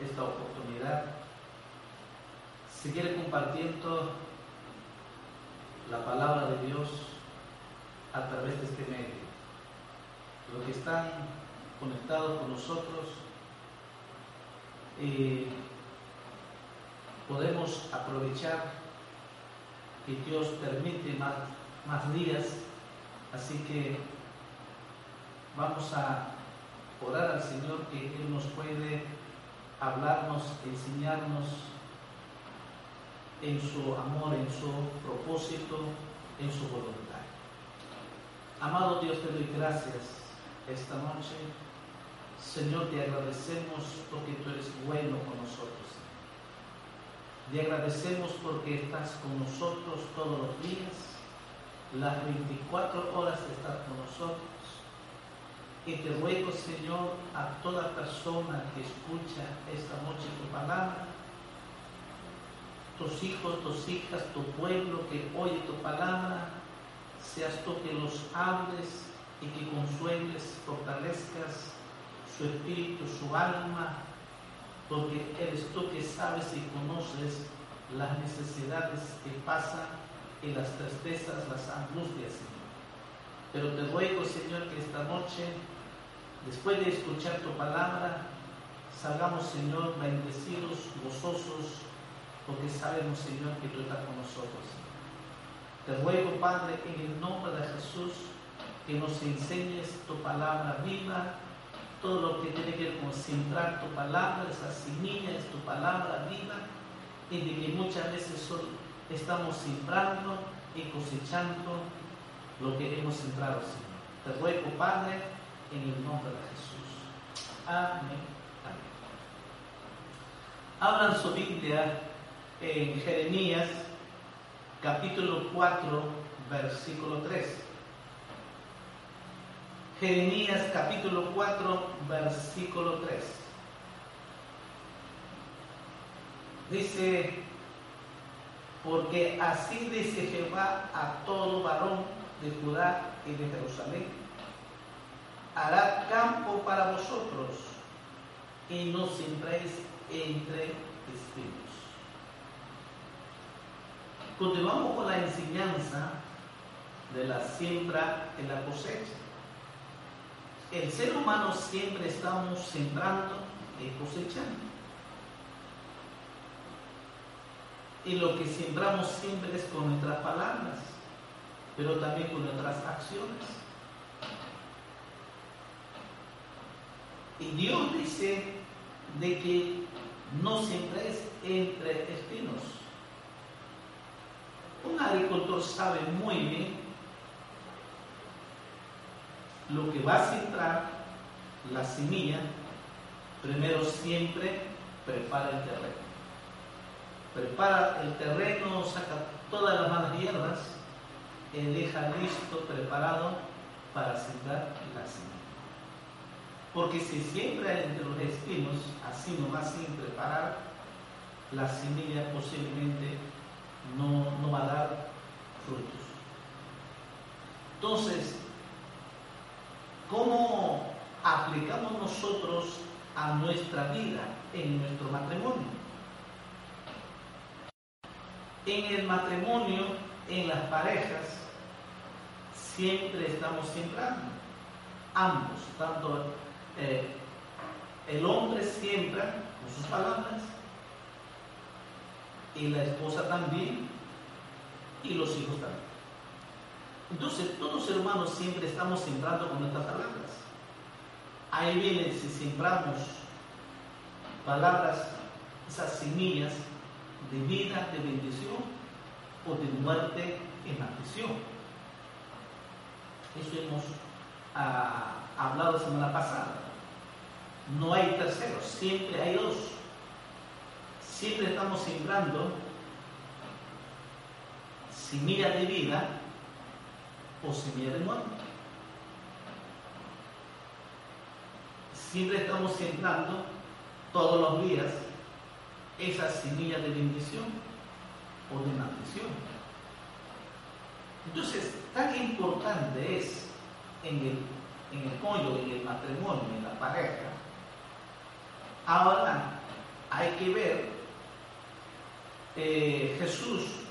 Esta oportunidad, seguir compartiendo la palabra de Dios a través de este medio. Los que están conectados con nosotros, y podemos aprovechar que Dios permite más, más días, así que vamos a orar al Señor que Él nos puede hablarnos, enseñarnos en su amor, en su propósito, en su voluntad. Amado Dios, te doy gracias esta noche. Señor, te agradecemos porque tú eres bueno con nosotros. Te agradecemos porque estás con nosotros todos los días, las 24 horas de estar con nosotros. Y te ruego, Señor, a toda persona que escucha esta noche tu palabra, tus hijos, tus hijas, tu pueblo que oye tu palabra, seas tú que los hables y que consueles, fortalezcas su espíritu, su alma, porque eres tú que sabes y conoces las necesidades que pasan y las tristezas, las angustias, Señor. Pero te ruego, Señor, que esta noche Después de escuchar tu palabra, salgamos, Señor, bendecidos, gozosos, porque sabemos, Señor, que tú estás con nosotros. Te ruego, Padre, en el nombre de Jesús, que nos enseñes tu palabra viva, todo lo que tiene que ver con sembrar tu palabra, esa semilla es tu palabra viva, y de que muchas veces estamos sembrando y cosechando lo que hemos sembrado, Señor. Te ruego, Padre, en el nombre de Jesús. Amén. Amén. Abran su Biblia en Jeremías capítulo 4, versículo 3. Jeremías capítulo 4, versículo 3. Dice, porque así dice Jehová a todo varón de Judá y de Jerusalén hará campo para vosotros y no sembréis entre espinos. Continuamos con la enseñanza de la siembra en la cosecha. El ser humano siempre estamos sembrando y cosechando. Y lo que sembramos siempre es con nuestras palabras, pero también con nuestras acciones. Y Dios dice de que no siempre es entre espinos. Un agricultor sabe muy bien lo que va a centrar la semilla. Primero siempre prepara el terreno. Prepara el terreno, saca todas las malas hierbas y deja listo, preparado para sembrar la semilla. Porque si siempre entre los espinos, así nomás sin preparar, la semilla posiblemente no, no va a dar frutos. Entonces, ¿cómo aplicamos nosotros a nuestra vida en nuestro matrimonio? En el matrimonio, en las parejas, siempre estamos sembrando. Ambos, tanto eh, el hombre siembra con sus palabras y la esposa también y los hijos también. Entonces, todos los hermanos siempre estamos sembrando con nuestras palabras. Ahí viene si sembramos palabras, esas semillas de vida, de bendición o de muerte y maldición. Eso hemos ah, hablado la semana pasada. No hay terceros, siempre hay dos. Siempre estamos sembrando semilla de vida o semilla de muerte. Siempre estamos sembrando todos los días esa semilla de bendición o de maldición. Entonces, tan importante es en el, en el en el matrimonio, en la pareja. Ahora hay que ver, eh, Jesús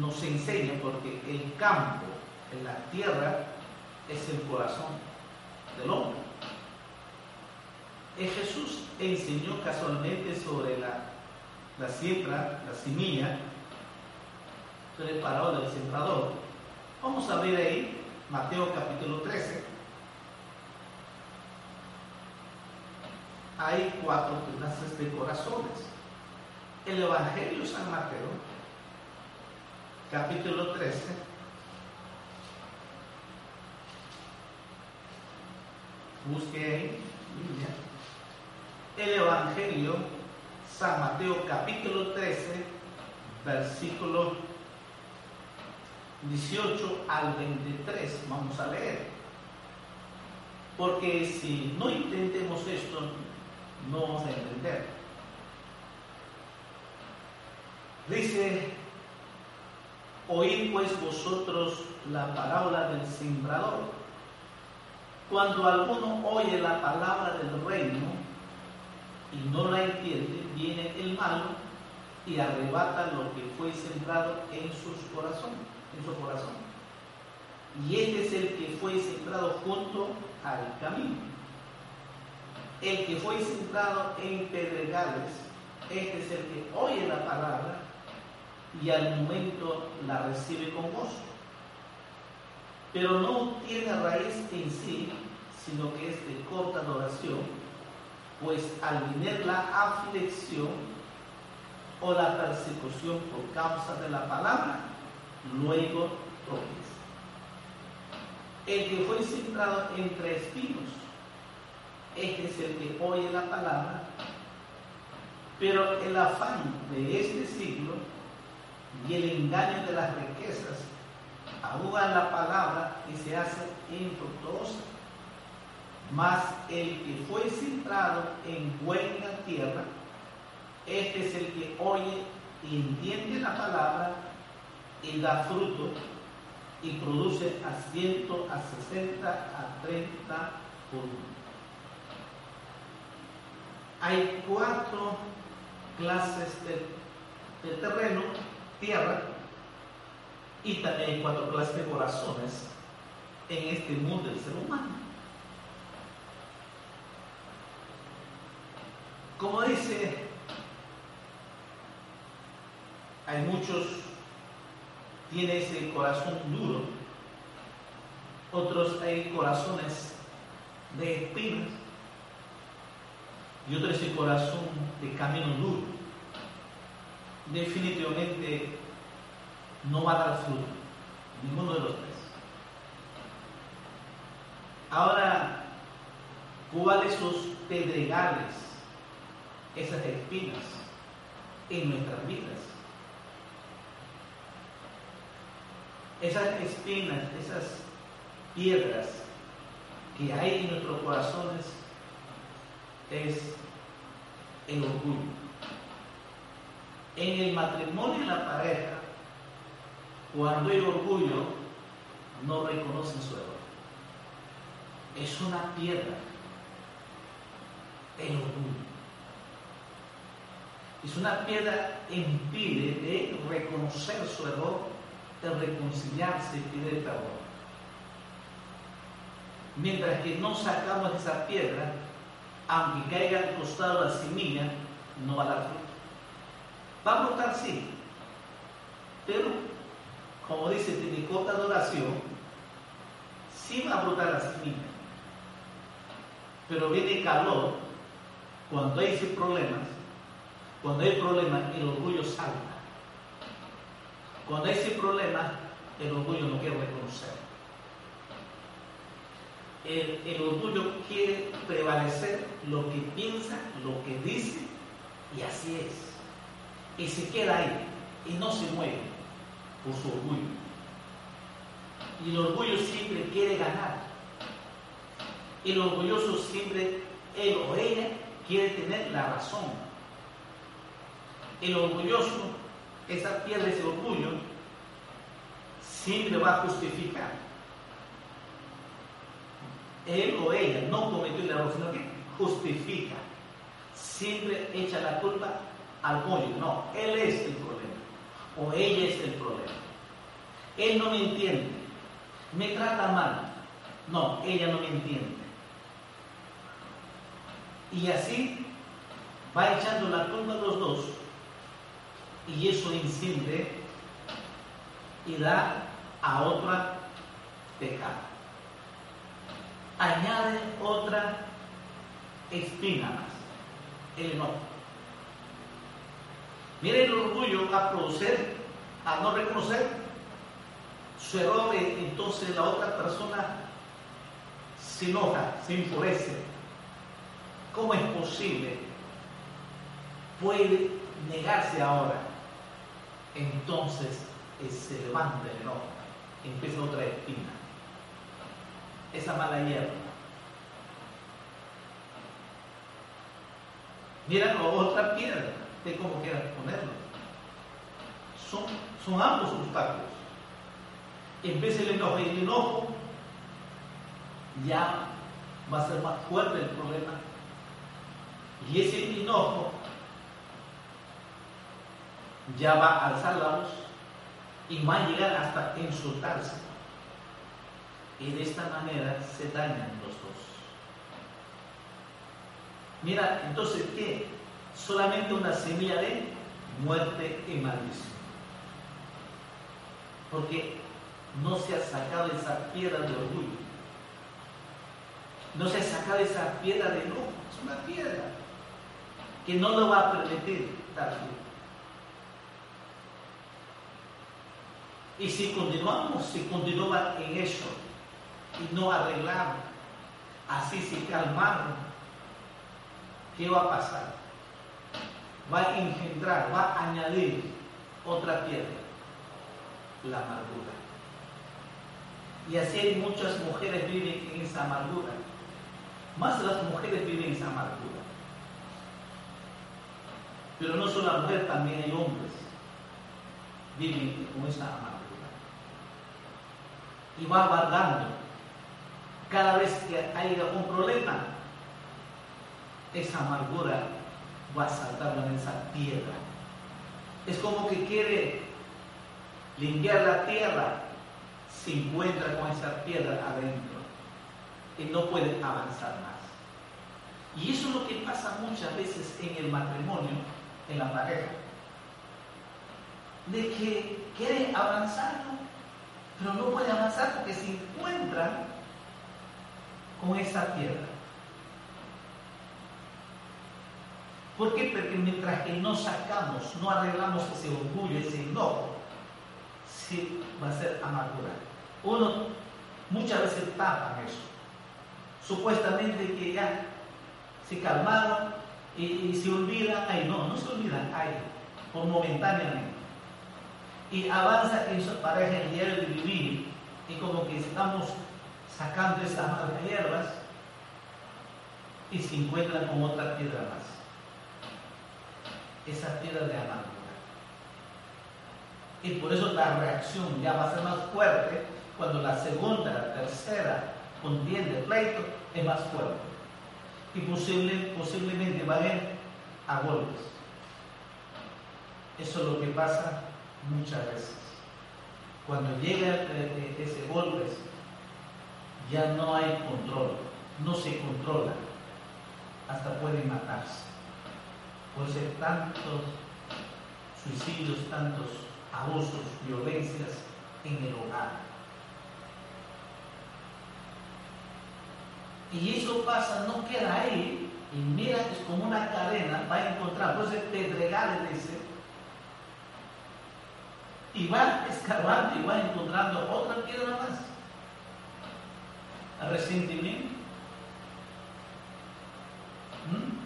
nos enseña porque el campo, en la tierra, es el corazón del hombre. Eh, Jesús enseñó casualmente sobre la, la siembra, la semilla, sobre el del sembrador. Vamos a ver ahí Mateo capítulo 13. Hay cuatro clases de corazones. El Evangelio San Mateo, capítulo 13. Busque ahí, El Evangelio San Mateo capítulo 13, versículo 18 al 23. Vamos a leer. Porque si no intentemos esto, no vamos a entender. Dice, oíd pues vosotros la parábola del sembrador. Cuando alguno oye la palabra del reino y no la entiende, viene el malo y arrebata lo que fue sembrado en sus corazones en su corazón. Y este es el que fue sembrado junto al camino. El que fue sembrado en pedregales, este es el que oye la palabra y al momento la recibe con gozo. Pero no tiene raíz en sí, sino que es de corta duración, pues al venir la aflicción o la persecución por causa de la palabra, luego tropieza. El que fue sembrado entre espinos, este es el que oye la palabra, pero el afán de este siglo y el engaño de las riquezas ahogan la palabra y se hace infructuosa. Mas el que fue sembrado en buena tierra, este es el que oye y entiende la palabra y da fruto y produce a ciento, a sesenta, a treinta por uno. Hay cuatro clases de, de terreno, tierra, y también hay cuatro clases de corazones en este mundo del ser humano. Como dice, hay muchos tiene ese corazón duro. Otros hay corazones de espinas y otros ese corazón de camino duro. Definitivamente no va a dar fruto, ninguno de los tres. Ahora, ¿cuáles son pedregales, esas espinas en nuestras vidas? esas espinas, esas piedras que hay en nuestros corazones es el orgullo. En el matrimonio y la pareja, cuando hay orgullo, no reconocen su error. Es una piedra. El. Es una piedra impide de reconocer su error el reconciliarse y pedir perdón. Mientras que no sacamos esa piedra, aunque caiga al costado de la semilla, no va a dar fruto. Va a brotar sí, pero como dice Tinicota de oración, sí va a brotar la semilla. Pero viene calor, cuando hay problemas, cuando hay problemas, el orgullo salta. Cuando hay ese problema, el orgullo no quiere reconocer. El, orgullo quiere prevalecer lo que piensa, lo que dice, y así es. Y se queda ahí y no se mueve por su orgullo. Y el orgullo siempre quiere ganar. El orgulloso siempre, él o ella, quiere tener la razón. El orgulloso, esa pierde ese orgullo, siempre va a justificar él o ella no cometió el error, sino que justifica. Siempre echa la culpa al pollo. No, él es el problema. O ella es el problema. Él no me entiende. Me trata mal. No, ella no me entiende. Y así va echando la culpa a los dos. Y eso incide y da a otra pecado añade otra espina más, el enojo. Mire el orgullo a producir, a no reconocer su error, entonces la otra persona se enoja, se enfurece. ¿Cómo es posible? Puede negarse ahora. Entonces eh, se levanta el enojo, empieza otra espina esa mala hierba. Mira otra piedra, de cómo quieras ponerlo. Son, son ambos obstáculos. En vez del enojo y el enojo, ya va a ser más fuerte el problema. Y ese enojo ya va a alzar la voz y va a llegar hasta insultarse. Y de esta manera se dañan los dos. Mira, entonces, ¿qué? Solamente una semilla de muerte y maldición. Porque no se ha sacado esa piedra de orgullo. No se ha sacado esa piedra de no. Es una piedra que no lo va a permitir Y si continuamos, si continúa en eso, y no arreglaron, así se calmaron, ¿qué va a pasar? Va a engendrar, va a añadir otra piedra, la amargura. Y así muchas mujeres viven en esa amargura. Más las mujeres viven en esa amargura. Pero no solo las mujeres, también hay hombres viven con esa amargura. Y va guardando cada vez que haya un problema, esa amargura va a saltar en esa piedra. Es como que quiere limpiar la tierra, se encuentra con esa piedra adentro y no puede avanzar más. Y eso es lo que pasa muchas veces en el matrimonio, en la pareja. De que quiere avanzar, pero no puede avanzar porque se encuentra con esa piedra. ¿Por qué? Porque mientras que no sacamos, no arreglamos ese orgullo, ese enojo, sí va a ser amargura. Uno muchas veces tapa eso. Supuestamente que ya se calmaron y, se olvidan, ay no, no se olvidan, ay, por momentáneamente. Y avanza en su pareja el diario de vivir y como que estamos sacando esas malas hierbas y se encuentran con otra piedra más. Esa piedra de amargura. Y por eso la reacción ya va a ser más fuerte cuando la segunda, la tercera contiende, pleito, es más fuerte. Y posible, posiblemente va a ir a golpes. Eso es lo que pasa muchas veces. cuando llega ese golpe, ya no hay control, no se controla, hasta pueden matarse. Por ser tantos suicidios, tantos abusos, violencias en el hogar. Y eso pasa, no queda ahí, y mira es como una cadena, va a encontrar, pues el pedregal dice, y va escarbando y va encontrando otra piedra más. Resentimiento. ¿Mm?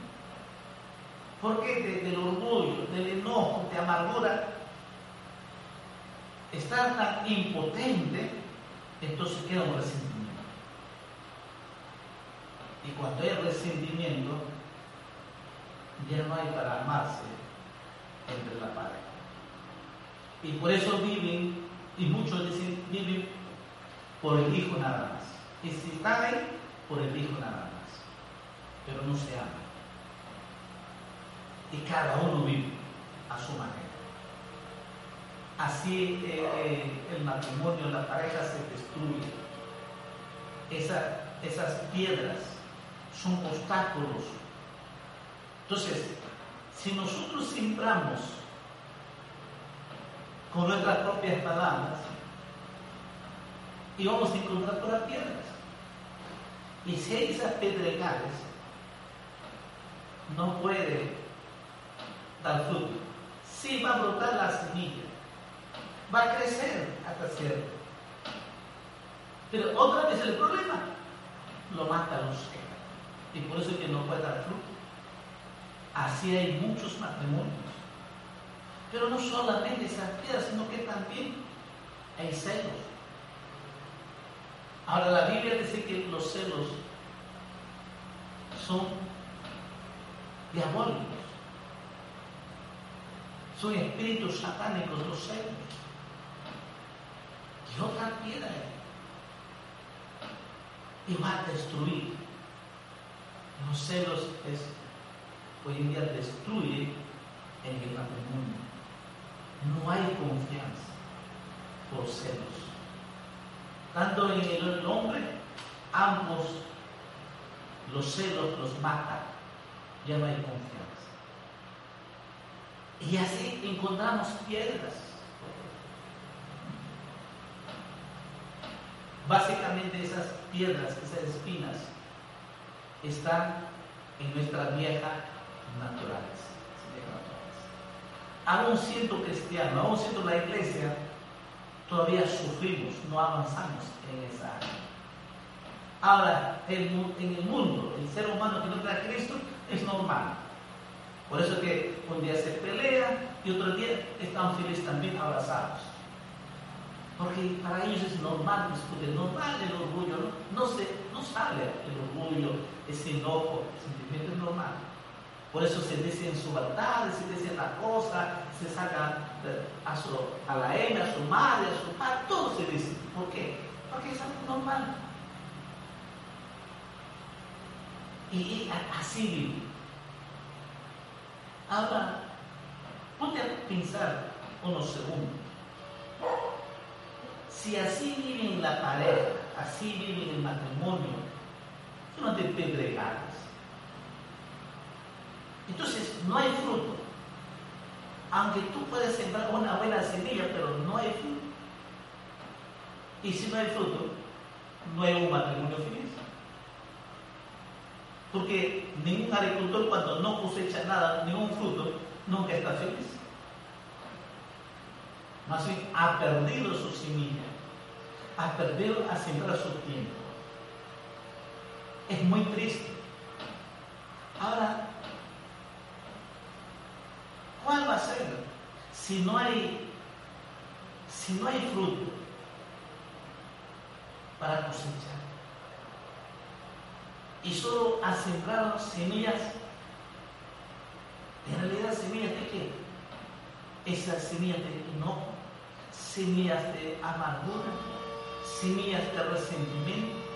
Porque del orgullo, del enojo, de amargura, está tan impotente, entonces queda un resentimiento. Y cuando hay resentimiento, ya no hay para amarse entre la pareja. Y por eso viven, y muchos dicen, viven por el hijo nada más. Y si están ahí, por el hijo nada más. Pero no se aman. Y cada uno vive a su manera. Así eh, el matrimonio, la pareja se destruye. esas piedras son obstáculos. Entonces, si nosotros sembramos con nuestras propias palabras, y vamos a encontrar todas las piedras. Y si hay esas pedregales, no puede dar fruto. Sí va a brotar la semilla, va a crecer hasta cierto. Pero otra vez el problema lo mata los y por eso es que no puede dar fruto. Así hay muchos matrimonios. Pero no solamente esas piedras, sino que también hay celos. Ahora la Biblia dice que los celos son diabólicos. Son espíritus satánicos los celos. Y otra piedra. Y va a destruir los celos es, hoy en día destruye en el matrimonio. No hay confianza por celos. Tanto en el hombre, ambos los celos los matan. Ya no hay confianza. Y así encontramos piedras. Básicamente esas piedras, esas espinas, están en nuestra vieja naturaleza. Aún siendo cristiano, aún siendo la iglesia, todavía sufrimos, no avanzamos en esa área. Ahora, en, el mundo, el ser humano que no trae a Cristo es normal. Por eso que un día se pelea y otro día están felices también abrazados. Porque para ellos es normal discutir, normal el orgullo, no, se, no sale el orgullo, ese enojo, el sentimiento es normal. Por eso se dicen subaltades, se dice la cosa, se saca a, su, a la hembra, a su madre, a su padre, todo se dice. ¿Por qué? Porque es algo normal. Y así vive. Ahora, ponte a pensar unos segundos. Si así vive en la pareja, así vive en el matrimonio, no te pedregales. Entonces, no hay fruto. Aunque tú puedes sembrar una buena semilla, pero no hay fruto. Y si no hay fruto, no hay un matrimonio feliz. Porque ningún agricultor cuando no cosecha nada, ningún fruto, nunca está feliz. Más bien ha perdido su semilla, ha perdido a sembrar su tiempo. Es muy triste. Ahora, ¿cuál va a ser si no hay, si no hay fruto para cosechar? Y solo ha sembrado semillas, en realidad semillas de qué? Esas semillas de enojo, semillas de amargura, semillas de resentimiento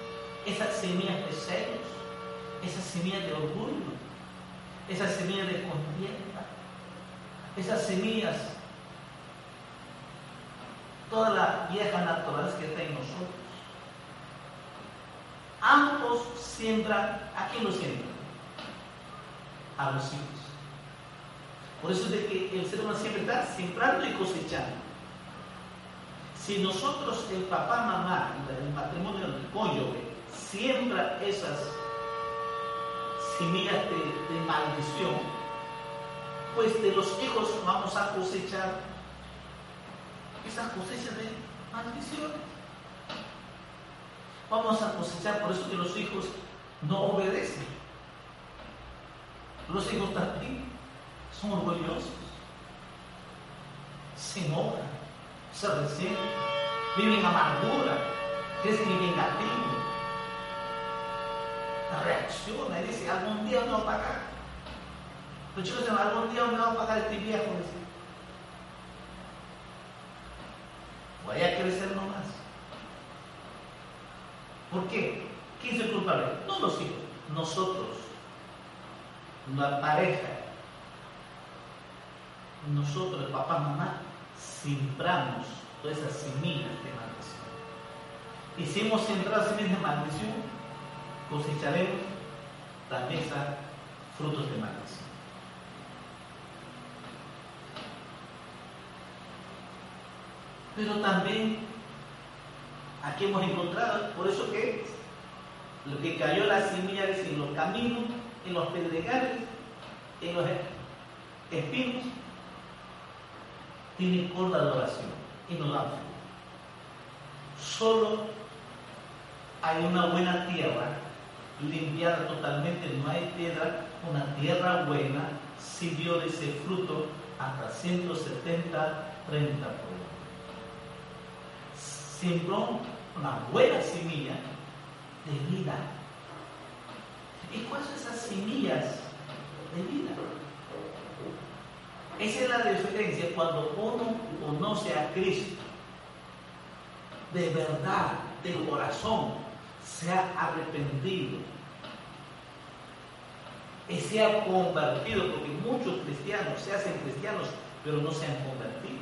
esas semillas de celos, esas semillas de orgullo, esas semillas de contienda, esas semillas toda la vieja naturaleza que está en nosotros. Ambos siembran, ¿a quién lo siembran? A los hijos. Por eso es de que el ser humano siempre está sembrando y cosechando. Si nosotros, el papá, mamá, el matrimonio del cónyuge, siembra esas semillas de maldición, pues de los hijos vamos a cosechar esas cosechas de maldiciones. Vamos a cosechar, por eso que los hijos no obedecen. Los hijos también son orgullosos, se enojan, se resienten, viven amargura, es vengativo, reacciona y dice, algún día me va pagar. Los chicos dicen, algún día me va a pagar este viejo. Voy a crecer nomás. ¿Por qué? ¿Quién es el culpable? No los hijos, nosotros, la pareja, nosotros, el papá, mamá, sembramos todas esas semillas de maldición. Y si hemos sembrado semillas de maldición, cosecharemos la mesa frutos de maldición. Pero también aquí hemos encontrado, por eso que lo que cayó las semillas en los caminos, en los pedregales, en los espinos, tienen corta adoración y no fruto. Solo hay una buena tierra, limpiada totalmente, no hay piedra, una tierra buena, si dio ese fruto hasta 170, 30 por Sembró una buena semilla de vida. ¿Y cuáles son esas semillas de vida? Esa es la diferencia cuando uno conoce a Cristo de verdad, de corazón, se ha arrepentido y se ha convertido, porque muchos cristianos se hacen cristianos, pero no se han convertido.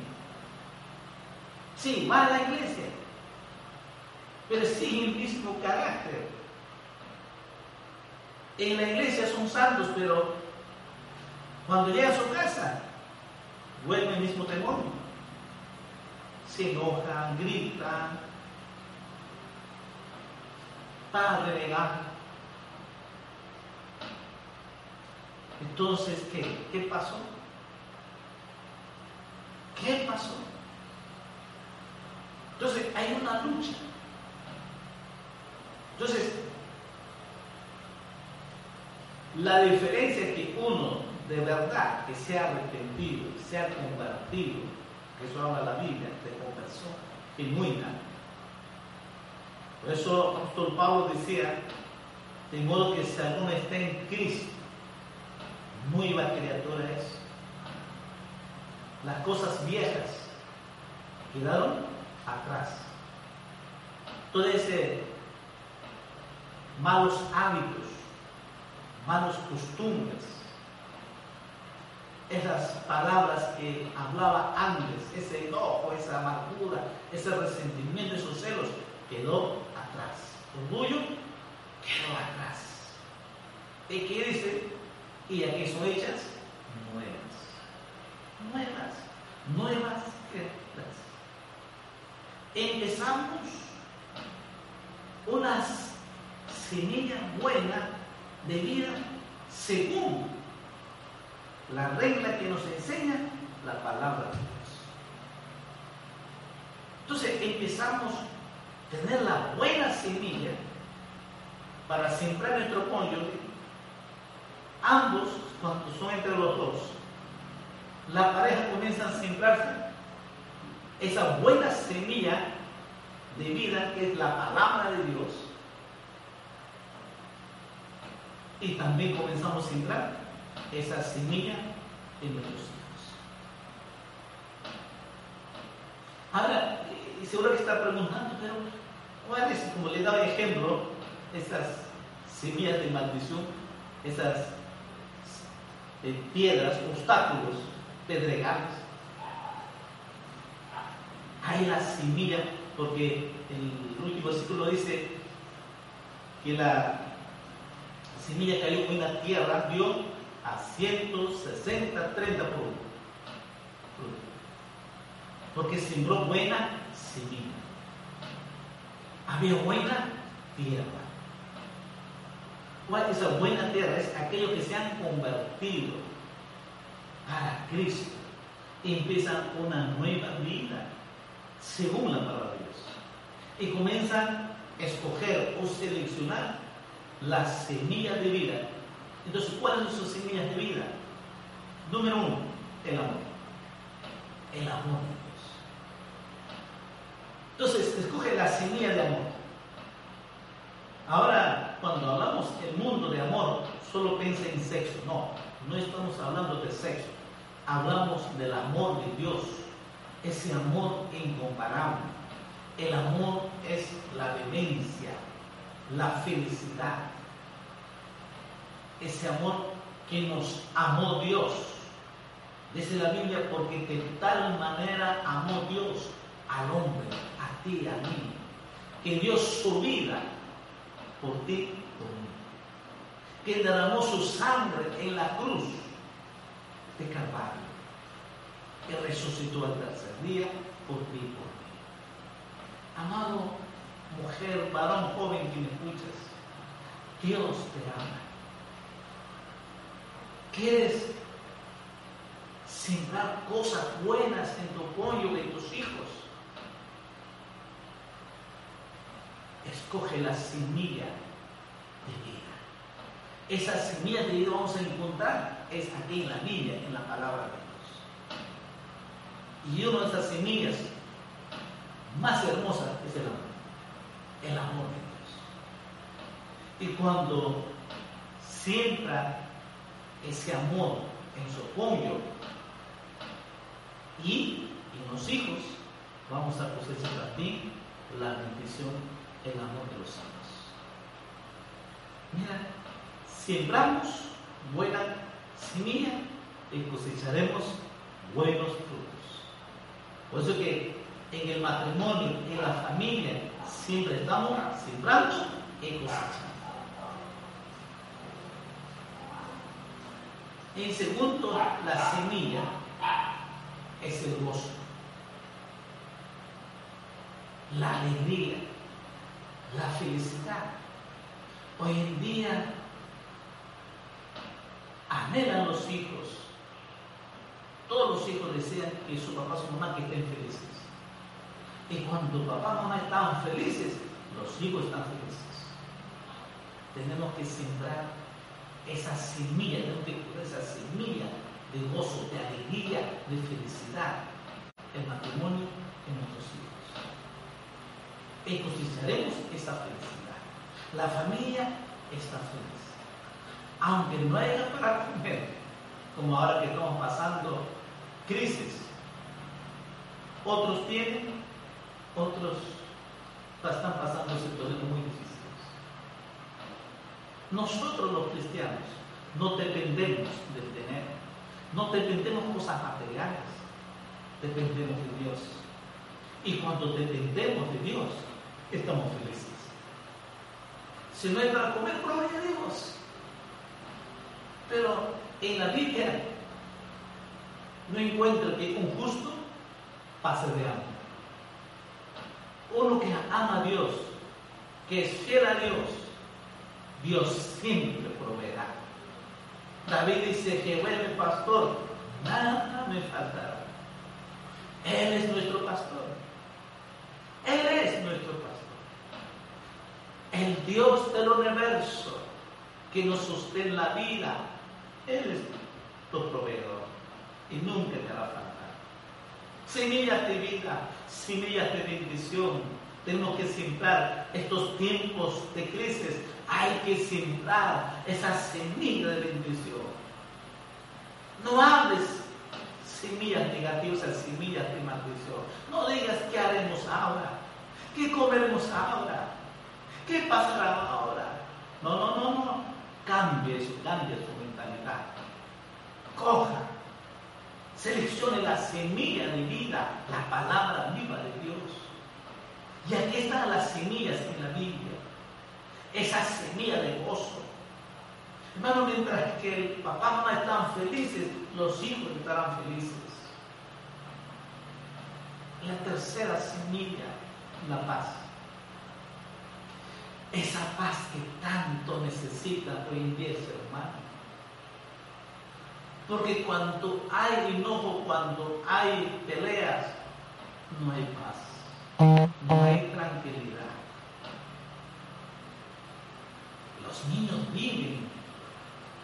Sí, va a la iglesia, pero sigue el mismo carácter. En la iglesia son santos, pero cuando llega a su casa, vuelve el mismo demonio. Se enojan, gritan, para renegar. Entonces, ¿qué? ¿Qué pasó? ¿Qué pasó? Entonces, hay una lucha. Entonces, la diferencia es que uno de verdad que se ha arrepentido, se ha convertido, que eso habla la Biblia, de conversión genuina. Por eso apóstol Pablo decía, de modo que si alguno está en Cristo, nueva criatura es. Las cosas viejas quedaron atrás. Todo ese malos hábitos, malas costumbres, esas palabras que hablaba antes, ese enojo, esa amargura, ese resentimiento, esos celos, quedó atrás. Orgullo quedó atrás. ¿Y qué dice? Y aquí son hechas nuevas. Nuevas. Nuevas criaturas. Empezamos unas semillas buenas de vida según la regla que nos enseña la palabra de Dios. Entonces empezamos a tener la buena semilla para sembrar nuestro cónyuge, ambos, cuando son entre los dos, la pareja comienza a sembrarse esa buena semilla de vida que es la palabra de Dios. Y también comenzamos a sembrar esa semilla en nuestros hijos. Ahora, seguro que está preguntando, pero ¿cuál es, como le daba ejemplo, esas semillas de maldición, esas eh, piedras, obstáculos, pedregales? hay la semilla, porque el último versículo dice que la semilla cayó en la tierra, dio a 160, 30 por uno. Porque sembró buena semilla. Había buena tierra. ¿Cuál es esa buena tierra? Es aquellos que se han convertido para Cristo empiezan una nueva vida según la palabra de Dios. Y comienzan a escoger o seleccionar las semillas de vida. Entonces, ¿cuáles son sus semillas de vida? Número uno, el amor. El amor de Dios. Entonces, escoge la semilla de amor. Ahora, cuando hablamos del mundo de amor, solo piensa en sexo. No, no estamos hablando de sexo. Hablamos del amor de Dios. Ese amor incomparable. El amor es la demencia, la felicidad. Ese amor que nos amó Dios. Dice la Biblia, porque de tal manera amó Dios al hombre, a ti, a mí, que dio su vida por ti, por mí, que derramó su sangre en la cruz de Calvario, que resucitó al tercer día por ti, por mí. Amado mujer, varón joven que me escuchas, Dios te ama. ¿Quieres sembrar cosas buenas en tu cónyuge, en tus hijos? Escoge la semilla de vida. Esa semilla de vida vamos a encontrar es aquí en la Biblia, en la palabra de Dios. Y una de esas semillas más hermosas es el amor. El amor de Dios. Y cuando siembra ese amor en su apoyo y en los hijos, vamos a cosechar también la bendición, el amor de los santos. Mira, sembramos buena semilla y cosecharemos buenos frutos. Por eso que en el matrimonio, en la familia, siempre estamos sembrando y cosechando. En segundo, la semilla es el gozo, la alegría, la felicidad. Hoy en día anhelan los hijos. Todos los hijos desean que su papá su mamá que estén felices. Y cuando papá y mamá estaban felices, los hijos están felices. Tenemos que sembrar esa semilla, esa semilla de gozo, de alegría, de felicidad, el matrimonio en nuestros hijos. Y esa felicidad. La familia está feliz. Aunque no haya para comer, como ahora que estamos pasando crisis, otros tienen, otros están pasando situaciones muy difíciles. Nosotros los cristianos no dependemos de tener, no dependemos de cosas materiales, dependemos de Dios. Y cuando dependemos de Dios, estamos felices. Si no hay para comer, gloria a Dios. Pero en la Biblia no encuentra que un justo pase de hambre. Uno que ama a Dios, que es fiel a Dios, Dios siempre proveerá. David dice, Jehová es mi pastor, nada me faltará. Él es nuestro pastor. Él es nuestro pastor. El Dios del universo que nos sostiene la vida. Él es tu proveedor y nunca te hará faltar. Semillas de vida, semillas de bendición. Tenemos que sembrar estos tiempos de crisis hay que sembrar esa semilla de bendición. No hables semillas negativas, semillas de maldición. No digas qué haremos ahora, qué comeremos ahora, qué pasará ahora. No, no, no, no. Cambie eso, cambie su mentalidad. Coja, seleccione la semilla de vida, la palabra viva de Dios. Y aquí están las semillas en la Biblia. Esa semilla de gozo. Hermano, mientras que el papá y mamá están felices, los hijos estarán felices. La tercera semilla, la paz. Esa paz que tanto necesita hoy en humano. Porque cuando hay enojo, cuando hay peleas, no hay paz, no hay tranquilidad. Los niños viven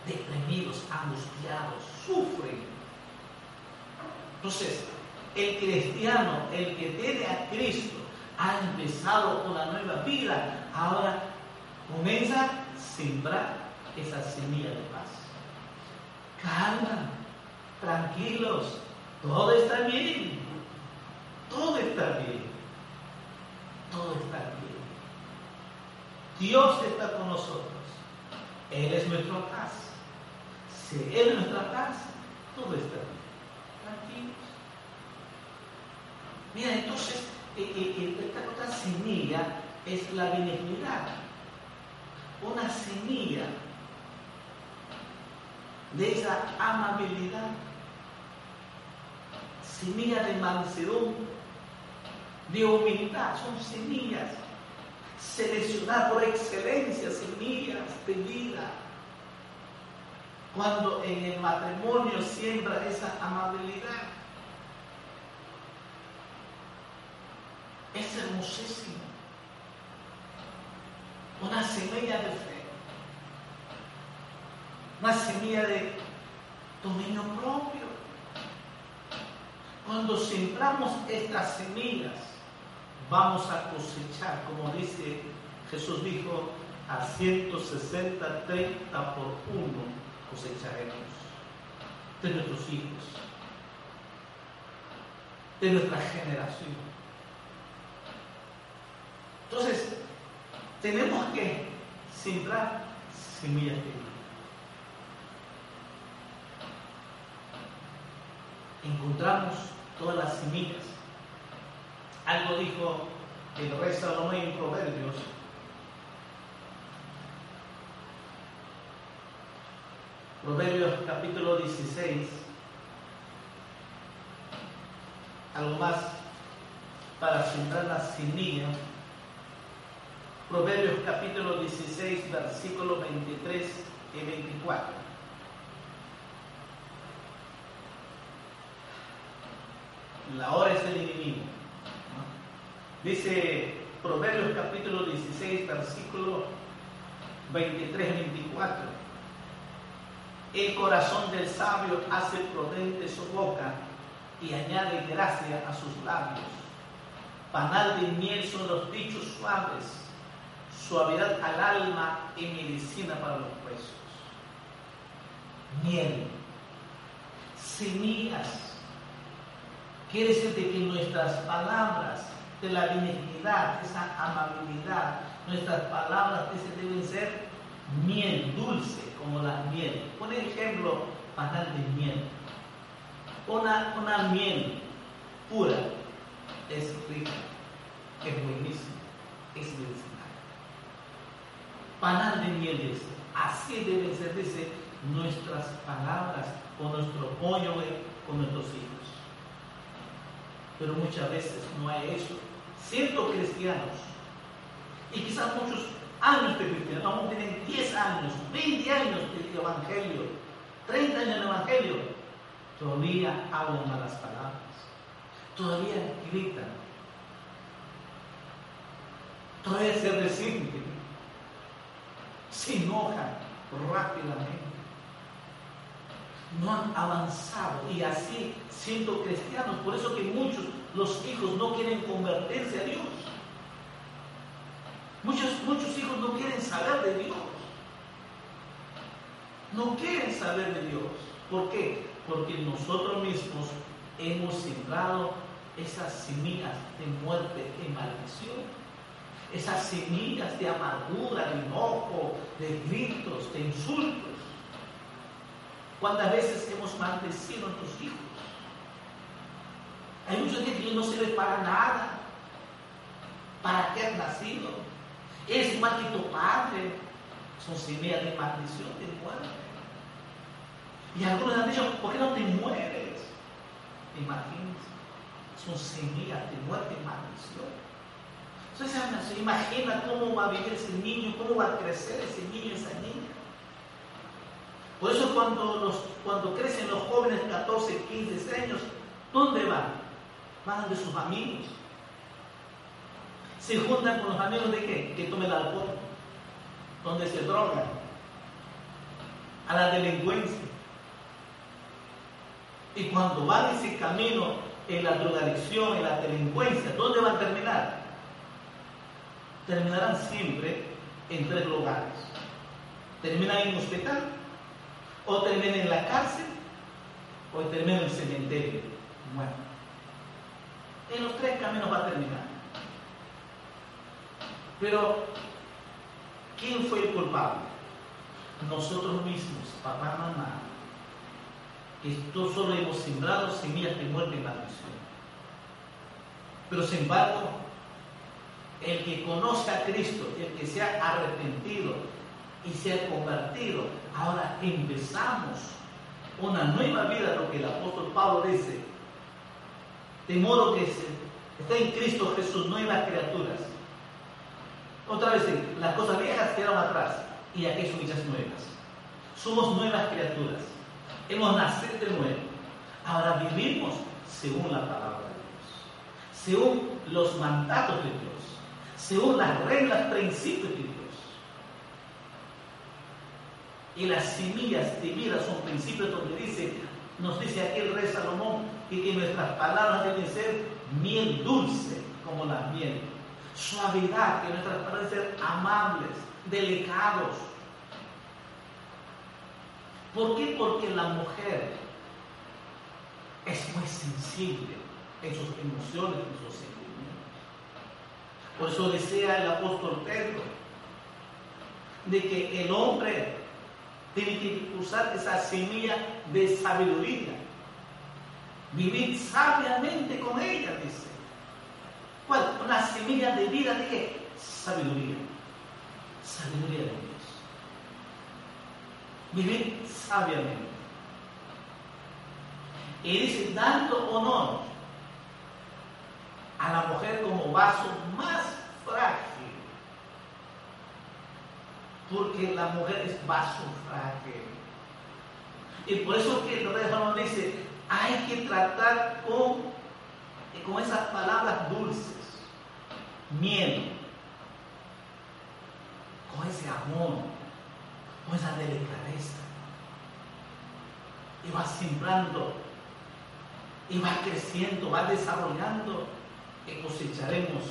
deprimidos, angustiados, sufren. Entonces, el cristiano, el que tiene a Cristo, ha empezado una nueva vida, ahora comienza a sembrar esa semilla de paz. Calma, tranquilos, todo está bien, todo está bien, todo está bien. Dios está con nosotros, Él es nuestra paz. Si Él es nuestra paz, todo está bien. Tranquilos. Mira, entonces, eh, eh, eh, esta otra semilla es la benignidad. Una semilla de esa amabilidad, semilla de mansedumbre, de humildad, son semillas seleccionadas por excelencia, semillas de vida. Cuando en el matrimonio siembra esa amabilidad, es hermosísimo. Una semilla de fe. Una semilla de dominio propio. Cuando sembramos estas semillas, vamos a cosechar, como dice Jesús dijo, a 160, 30 por uno cosecharemos de nuestros hijos, de nuestra generación. Entonces, tenemos que sembrar semillas de Encontramos todas las semillas. Algo dijo el rey Salomón en Proverbios. Proverbios capítulo 16. Algo más para sembrar las semillas Proverbios capítulo 16, versículos 23 y 24. La hora es el enemigo. Dice Proverbios capítulo 16, versículo 23 y 24. El corazón del sabio hace prudente su boca y añade gracia a sus labios. Panal de miel son los dichos suaves suavidad al alma y medicina para los huesos. Miel, semillas. Quiere decir de que nuestras palabras de la benignidad, esa amabilidad, nuestras palabras deben ser miel, dulce como la miel. Por ejemplo, panal de miel. Una, una miel pura es rica, es buenísima, es medicinal panal de mieles. Así deben ser, dice, nuestras palabras con nuestro pollo con nuestros hijos. Pero muchas veces no hay eso. Ciertos cristianos, y quizás muchos años de cristianos, aún tienen 10 años, 20 años de evangelio, 30 años de evangelio, todavía hablan malas palabras, todavía gritan, todavía se resienten se enojan rápidamente. No han avanzado y así siendo cristianos, por eso que muchos, los hijos no quieren convertirse a Dios. Muchos, muchos hijos no quieren saber de Dios. No quieren saber de Dios. ¿Por qué? Porque nosotros mismos hemos sembrado esas semillas de muerte y maldición esas semillas de amargura, de enojo, de gritos, de insultos. ¿Cuántas veces hemos maldecido a nuestros hijos? Hay muchos que no les para nada. ¿Para qué has nacido? Eres que tu padre. Son semillas de maldición, de muerte. Y algunos han dicho, ¿por qué no te mueres? Imagínense, son semillas de muerte y maldición. Entonces imagina cómo va a vivir ese niño, cómo va a crecer ese niño, esa niña. Por eso cuando, los, cuando crecen los jóvenes 14, 15 años, ¿dónde van? Van de sus amigos. Se juntan con los amigos de qué? Que tomen alcohol, donde se drogan, a la delincuencia. Y cuando van ese camino en la drogadicción, en la delincuencia, ¿dónde van a terminar? Terminarán siempre en tres lugares. Terminan en hospital, o terminan en la cárcel, o terminan en el cementerio. Bueno, en los tres caminos va a terminar. Pero, ¿quién fue el culpable? Nosotros mismos, papá, mamá, que solo hemos sembrado semillas de muerte y maldición. Pero sin embargo, el que conozca a Cristo, el que se ha arrepentido y se ha convertido, ahora empezamos una nueva vida, lo que el apóstol Pablo dice, de modo que está en Cristo Jesús nuevas criaturas. Otra vez, las cosas viejas quedaron atrás y aquí son hechas nuevas. Somos nuevas criaturas. Hemos nacido de nuevo. Ahora vivimos según la palabra de Dios, según los mandatos de Dios, según las reglas, principios de Dios. Y las semillas de vida son principios donde dice, nos dice aquí el rey Salomón, que, nuestras palabras deben ser miel dulce como la miel, suavidad, que nuestras palabras deben ser amables, delicados, ¿Por qué? Porque la mujer es muy sensible en sus emociones, en sus sentimientos. Por eso decía el apóstol Pedro, de que el hombre tiene que usar esa semilla de sabiduría, vivir sabiamente con ella, dice. ¿Cuál? Una semilla de vida de qué? Sabiduría. Sabiduría de Dios vivir sabiamente. Y dice, dando honor a la mujer como vaso más frágil. Porque la mujer es vaso frágil. Y por eso que el rey Salomón dice, hay que tratar con, con esas palabras dulces, miel, con ese amor, con esa delicadeza. Y va sembrando, y va creciendo, va desarrollando, y cosecharemos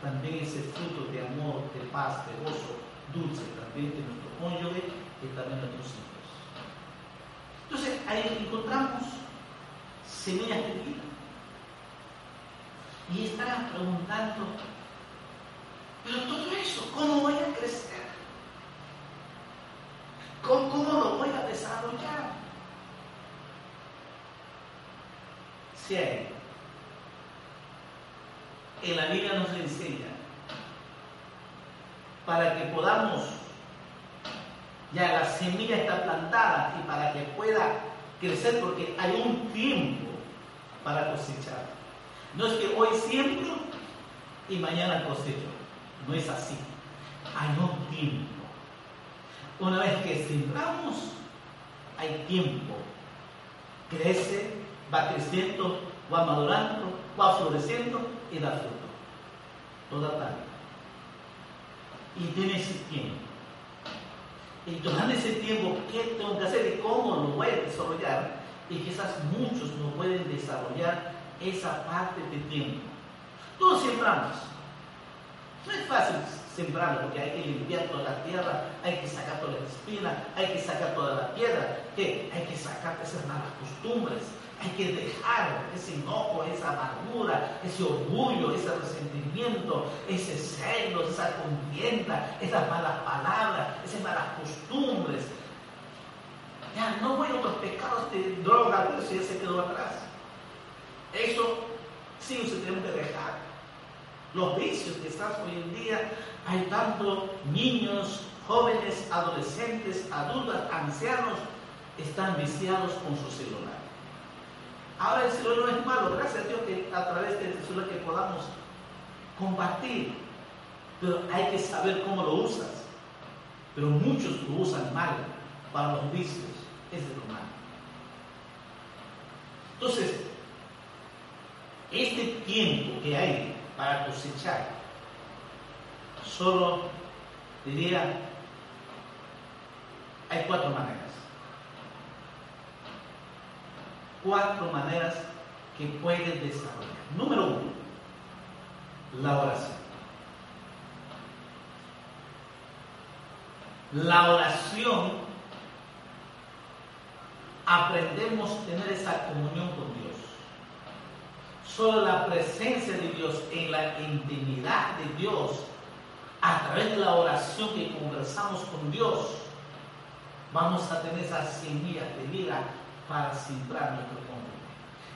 también ese fruto de amor, de paz, de gozo, dulce también de nuestro cónyuge y también de nuestros hijos. Entonces ahí encontramos semillas de vida. Y estarán preguntando, pero todo eso, ¿cómo voy a crecer? ¿Cómo, lo voy a desarrollar? Si hay. En la Biblia nos enseña para que podamos, ya la semilla está plantada y para que pueda crecer, porque hay un tiempo para cosechar. No es que hoy siembro y mañana cosecho. No es así. Hay un tiempo. Una vez que sembramos, hay tiempo. Crece, va creciendo, va madurando, va floreciendo y da fruto. Toda tarde. Y tiene ese tiempo. Y durante ese tiempo, ¿qué tengo que hacer y cómo lo voy a desarrollar? Y quizás muchos no pueden desarrollar esa parte de tiempo. Todos sembramos. No es fácil sembrarlo, porque hay que limpiar toda la tierra, hay que sacar toda la espina, hay que sacar toda la piedra, que hay que sacar esas malas costumbres, hay que dejar ese enojo, esa amargura, ese orgullo, ese resentimiento, ese celo, esa contienda, esas malas palabras, esas malas costumbres. Ya no voy a otros pecados de droga, pero eso ya se quedó atrás. Eso sí se tiene que dejar. los vicios que están hoy en día. Hay tantos niños, jóvenes, adolescentes, adultos, ancianos, están viciados con su celular. Ahora el celular no es malo, gracias a Dios que a través del celular que podamos compartir, pero hay que saber cómo lo usas. Pero muchos lo usan mal para los vicios, es de lo malo. Entonces, este tiempo que hay para cosechar, solo diría, hay cuatro maneras. Cuatro maneras que puedes desarrollar. Número uno, la oración. La oración aprendemos a tener esa comunión con Dios. Solo la presencia de Dios en la intimidad de Dios, a través de la oración que conversamos con Dios, vamos a tener esa semilla de vida para sembrar nuestro mundo.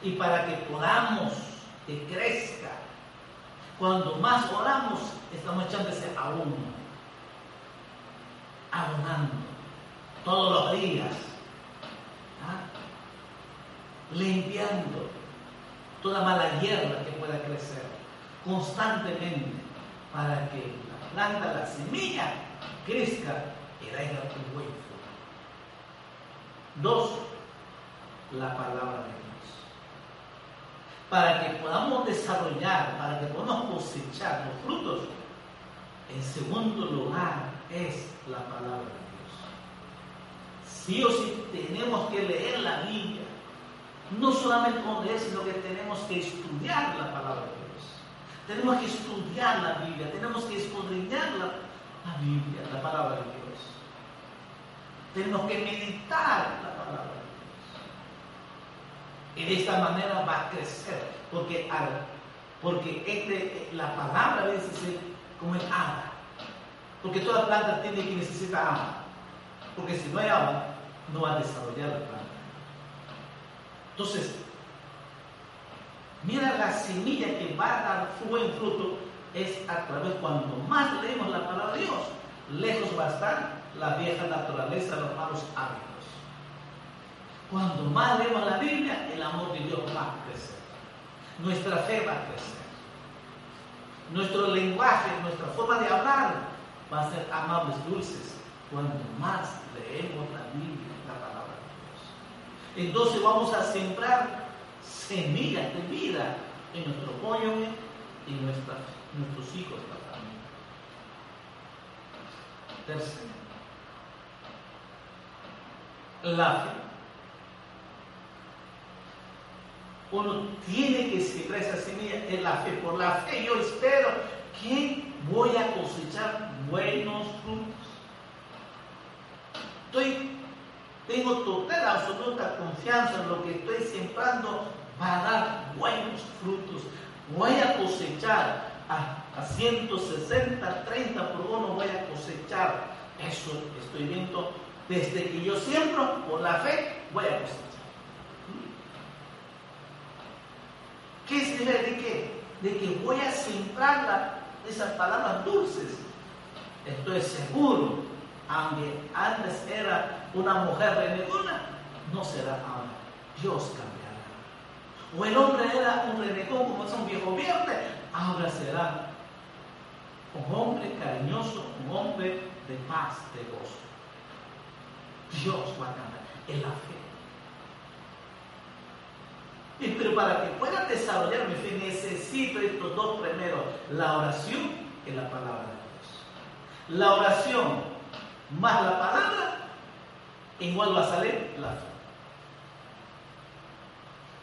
Y para que podamos que crezca. Cuando más oramos, estamos echándose a uno, abonando todos los días limpiando toda mala hierba que pueda crecer constantemente para que la planta, la semilla, crezca y dé un buen fruto. Dos, la palabra de Dios. Para que podamos desarrollar, para que podamos cosechar los frutos, en segundo lugar es la palabra de Dios. Sí o sí tenemos que leer la Biblia no solamente con leer, sino que tenemos que estudiar la palabra de Dios. Tenemos que estudiar la Biblia, tenemos que escudriñar la, la Biblia, la palabra de Dios. Tenemos que meditar la palabra. Y de esta manera va a crecer, porque, porque este, la palabra a veces es como el agua. Porque toda planta tiene que necesitar agua. Porque si no hay agua, no va a desarrollar la planta. Entonces, mira la semilla que va a dar buen fruto es a través cuando más leemos la palabra de Dios, lejos va a estar la vieja naturaleza, los malos hábitos. Cuando más leemos la Biblia, el amor de Dios va a crecer. Nuestra fe va a crecer. Nuestro lenguaje, nuestra forma de hablar va a ser amables, dulces, cuando más leemos la Biblia entonces vamos a sembrar semillas de vida en nuestro cónyuge y en nuestros hijos también. Tercero, la fe. Uno tiene que sembrar esa semilla en la fe. Por la fe yo espero que voy a cosechar buenos frutos. Tengo total, absoluta confianza en lo que estoy sembrando va a dar buenos frutos. Voy a cosechar a, 160, 30 por uno, voy a cosechar. Eso estoy viendo desde que yo siembro por la fe, voy a cosechar. ¿Qué es de qué? De que voy a sembrar esas palabras dulces. Estoy seguro aunque antes era una mujer renegona, no será ahora. Dios cambiará. O el hombre era un renegón como es un viejo verde, ahora será un hombre cariñoso, un hombre de paz, de gozo. Dios va a cambiar en la fe. Y, pero para que pueda desarrollar mi fe necesito estos dos primeros, la oración y la palabra de Dios. La oración más la palabra, igual va a salir la fe.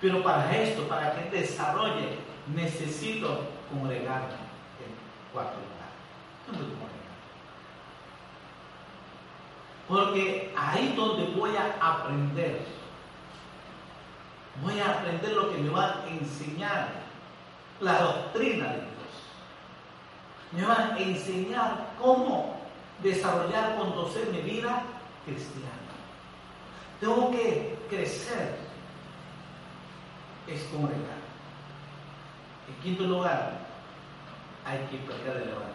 Pero para esto, para que desarrolle, necesito congregarme en cuatro lugares. Porque ahí donde voy a aprender, voy a aprender lo que me va a enseñar, la doctrina de Dios. Me va a enseñar cómo desarrollar, conocer mi vida cristiana. Tengo que crecer, es congregar. En quinto lugar, hay que predicar el Evangelio.